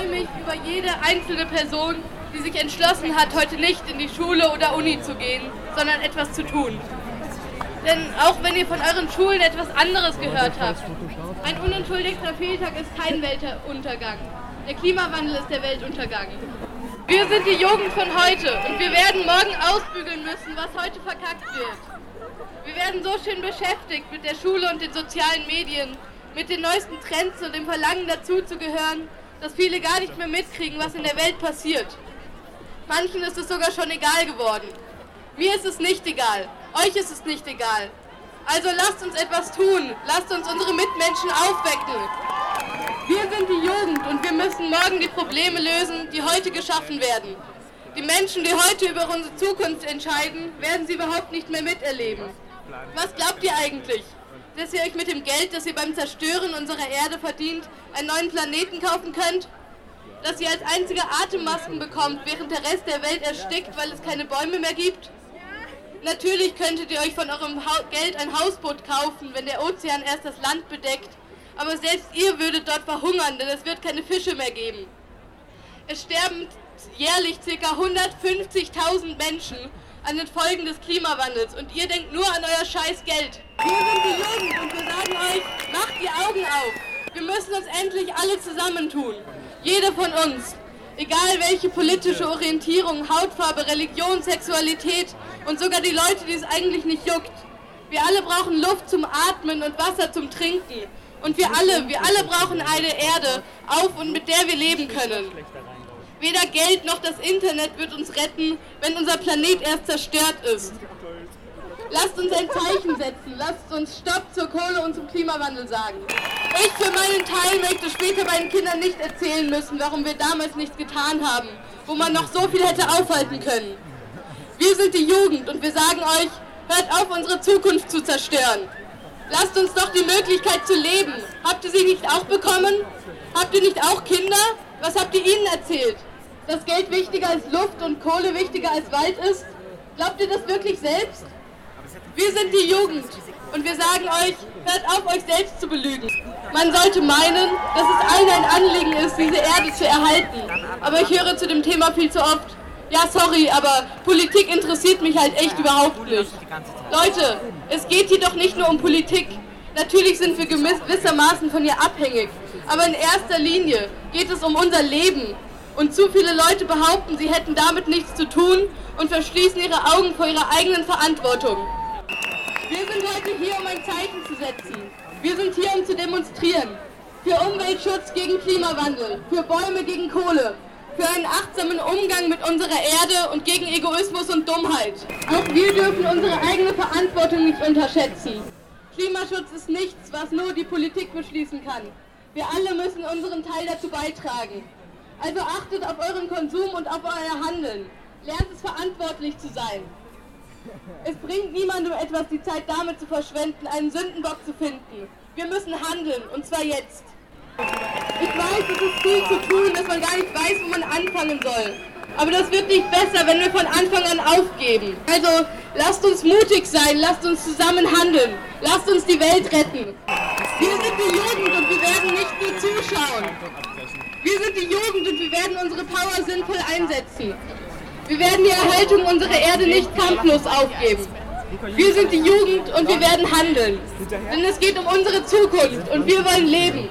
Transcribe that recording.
freue mich über jede einzelne Person, die sich entschlossen hat, heute nicht in die Schule oder Uni zu gehen, sondern etwas zu tun. Denn auch wenn ihr von euren Schulen etwas anderes gehört habt, ein unentschuldigter Fehltag ist kein Weltuntergang. Der Klimawandel ist der Weltuntergang. Wir sind die Jugend von heute und wir werden morgen ausbügeln müssen, was heute verkackt wird. Wir werden so schön beschäftigt mit der Schule und den sozialen Medien, mit den neuesten Trends und dem Verlangen dazuzugehören, dass viele gar nicht mehr mitkriegen, was in der Welt passiert. Manchen ist es sogar schon egal geworden. Mir ist es nicht egal. Euch ist es nicht egal. Also lasst uns etwas tun. Lasst uns unsere Mitmenschen aufwecken. Wir sind die Jugend und wir müssen morgen die Probleme lösen, die heute geschaffen werden. Die Menschen, die heute über unsere Zukunft entscheiden, werden sie überhaupt nicht mehr miterleben. Was glaubt ihr eigentlich? Dass ihr euch mit dem Geld, das ihr beim Zerstören unserer Erde verdient, einen neuen Planeten kaufen könnt? Dass ihr als einzige Atemmasken bekommt, während der Rest der Welt erstickt, weil es keine Bäume mehr gibt? Natürlich könntet ihr euch von eurem Geld ein Hausboot kaufen, wenn der Ozean erst das Land bedeckt. Aber selbst ihr würdet dort verhungern, denn es wird keine Fische mehr geben. Es sterben jährlich ca. 150.000 Menschen an den Folgen des Klimawandels und ihr denkt nur an euer scheiß Geld. Wir sind die Jugend und wir sagen euch, macht die Augen auf. Wir müssen uns endlich alle zusammentun. Jede von uns. Egal welche politische Orientierung, Hautfarbe, Religion, Sexualität und sogar die Leute, die es eigentlich nicht juckt. Wir alle brauchen Luft zum Atmen und Wasser zum Trinken. Und wir alle, wir alle brauchen eine Erde auf und mit der wir leben können. Weder Geld noch das Internet wird uns retten, wenn unser Planet erst zerstört ist. Lasst uns ein Zeichen setzen. Lasst uns Stopp zur Kohle und zum Klimawandel sagen. Ich für meinen Teil möchte später meinen Kindern nicht erzählen müssen, warum wir damals nichts getan haben, wo man noch so viel hätte aufhalten können. Wir sind die Jugend und wir sagen euch, hört auf, unsere Zukunft zu zerstören. Lasst uns doch die Möglichkeit zu leben. Habt ihr sie nicht auch bekommen? Habt ihr nicht auch Kinder? Was habt ihr ihnen erzählt? Dass Geld wichtiger als Luft und Kohle wichtiger als Wald ist? Glaubt ihr das wirklich selbst? Wir sind die Jugend und wir sagen euch, hört auf, euch selbst zu belügen. Man sollte meinen, dass es allen ein Anliegen ist, diese Erde zu erhalten. Aber ich höre zu dem Thema viel zu oft, ja sorry, aber Politik interessiert mich halt echt überhaupt nicht. Leute, es geht hier doch nicht nur um Politik. Natürlich sind wir gewissermaßen von ihr abhängig. Aber in erster Linie geht es um unser Leben. Und zu viele Leute behaupten, sie hätten damit nichts zu tun und verschließen ihre Augen vor ihrer eigenen Verantwortung. Wir sind heute hier, um ein Zeichen zu setzen. Wir sind hier, um zu demonstrieren. Für Umweltschutz gegen Klimawandel, für Bäume gegen Kohle, für einen achtsamen Umgang mit unserer Erde und gegen Egoismus und Dummheit. Auch wir dürfen unsere eigene Verantwortung nicht unterschätzen. Klimaschutz ist nichts, was nur die Politik beschließen kann. Wir alle müssen unseren Teil dazu beitragen. Also achtet auf euren Konsum und auf euer Handeln. Lernt es verantwortlich zu sein. Es bringt niemandem etwas, die Zeit damit zu verschwenden, einen Sündenbock zu finden. Wir müssen handeln, und zwar jetzt. Ich weiß, es ist viel zu tun, dass man gar nicht weiß, wo man anfangen soll. Aber das wird nicht besser, wenn wir von Anfang an aufgeben. Also lasst uns mutig sein, lasst uns zusammen handeln, lasst uns die Welt retten. Wir sind die Jugend und wir werden nicht nur zuschauen. Wir sind die Jugend und wir werden unsere Power sinnvoll einsetzen. Wir werden die Erhaltung unserer Erde nicht kampflos aufgeben. Wir sind die Jugend und wir werden handeln. Denn es geht um unsere Zukunft und wir wollen leben.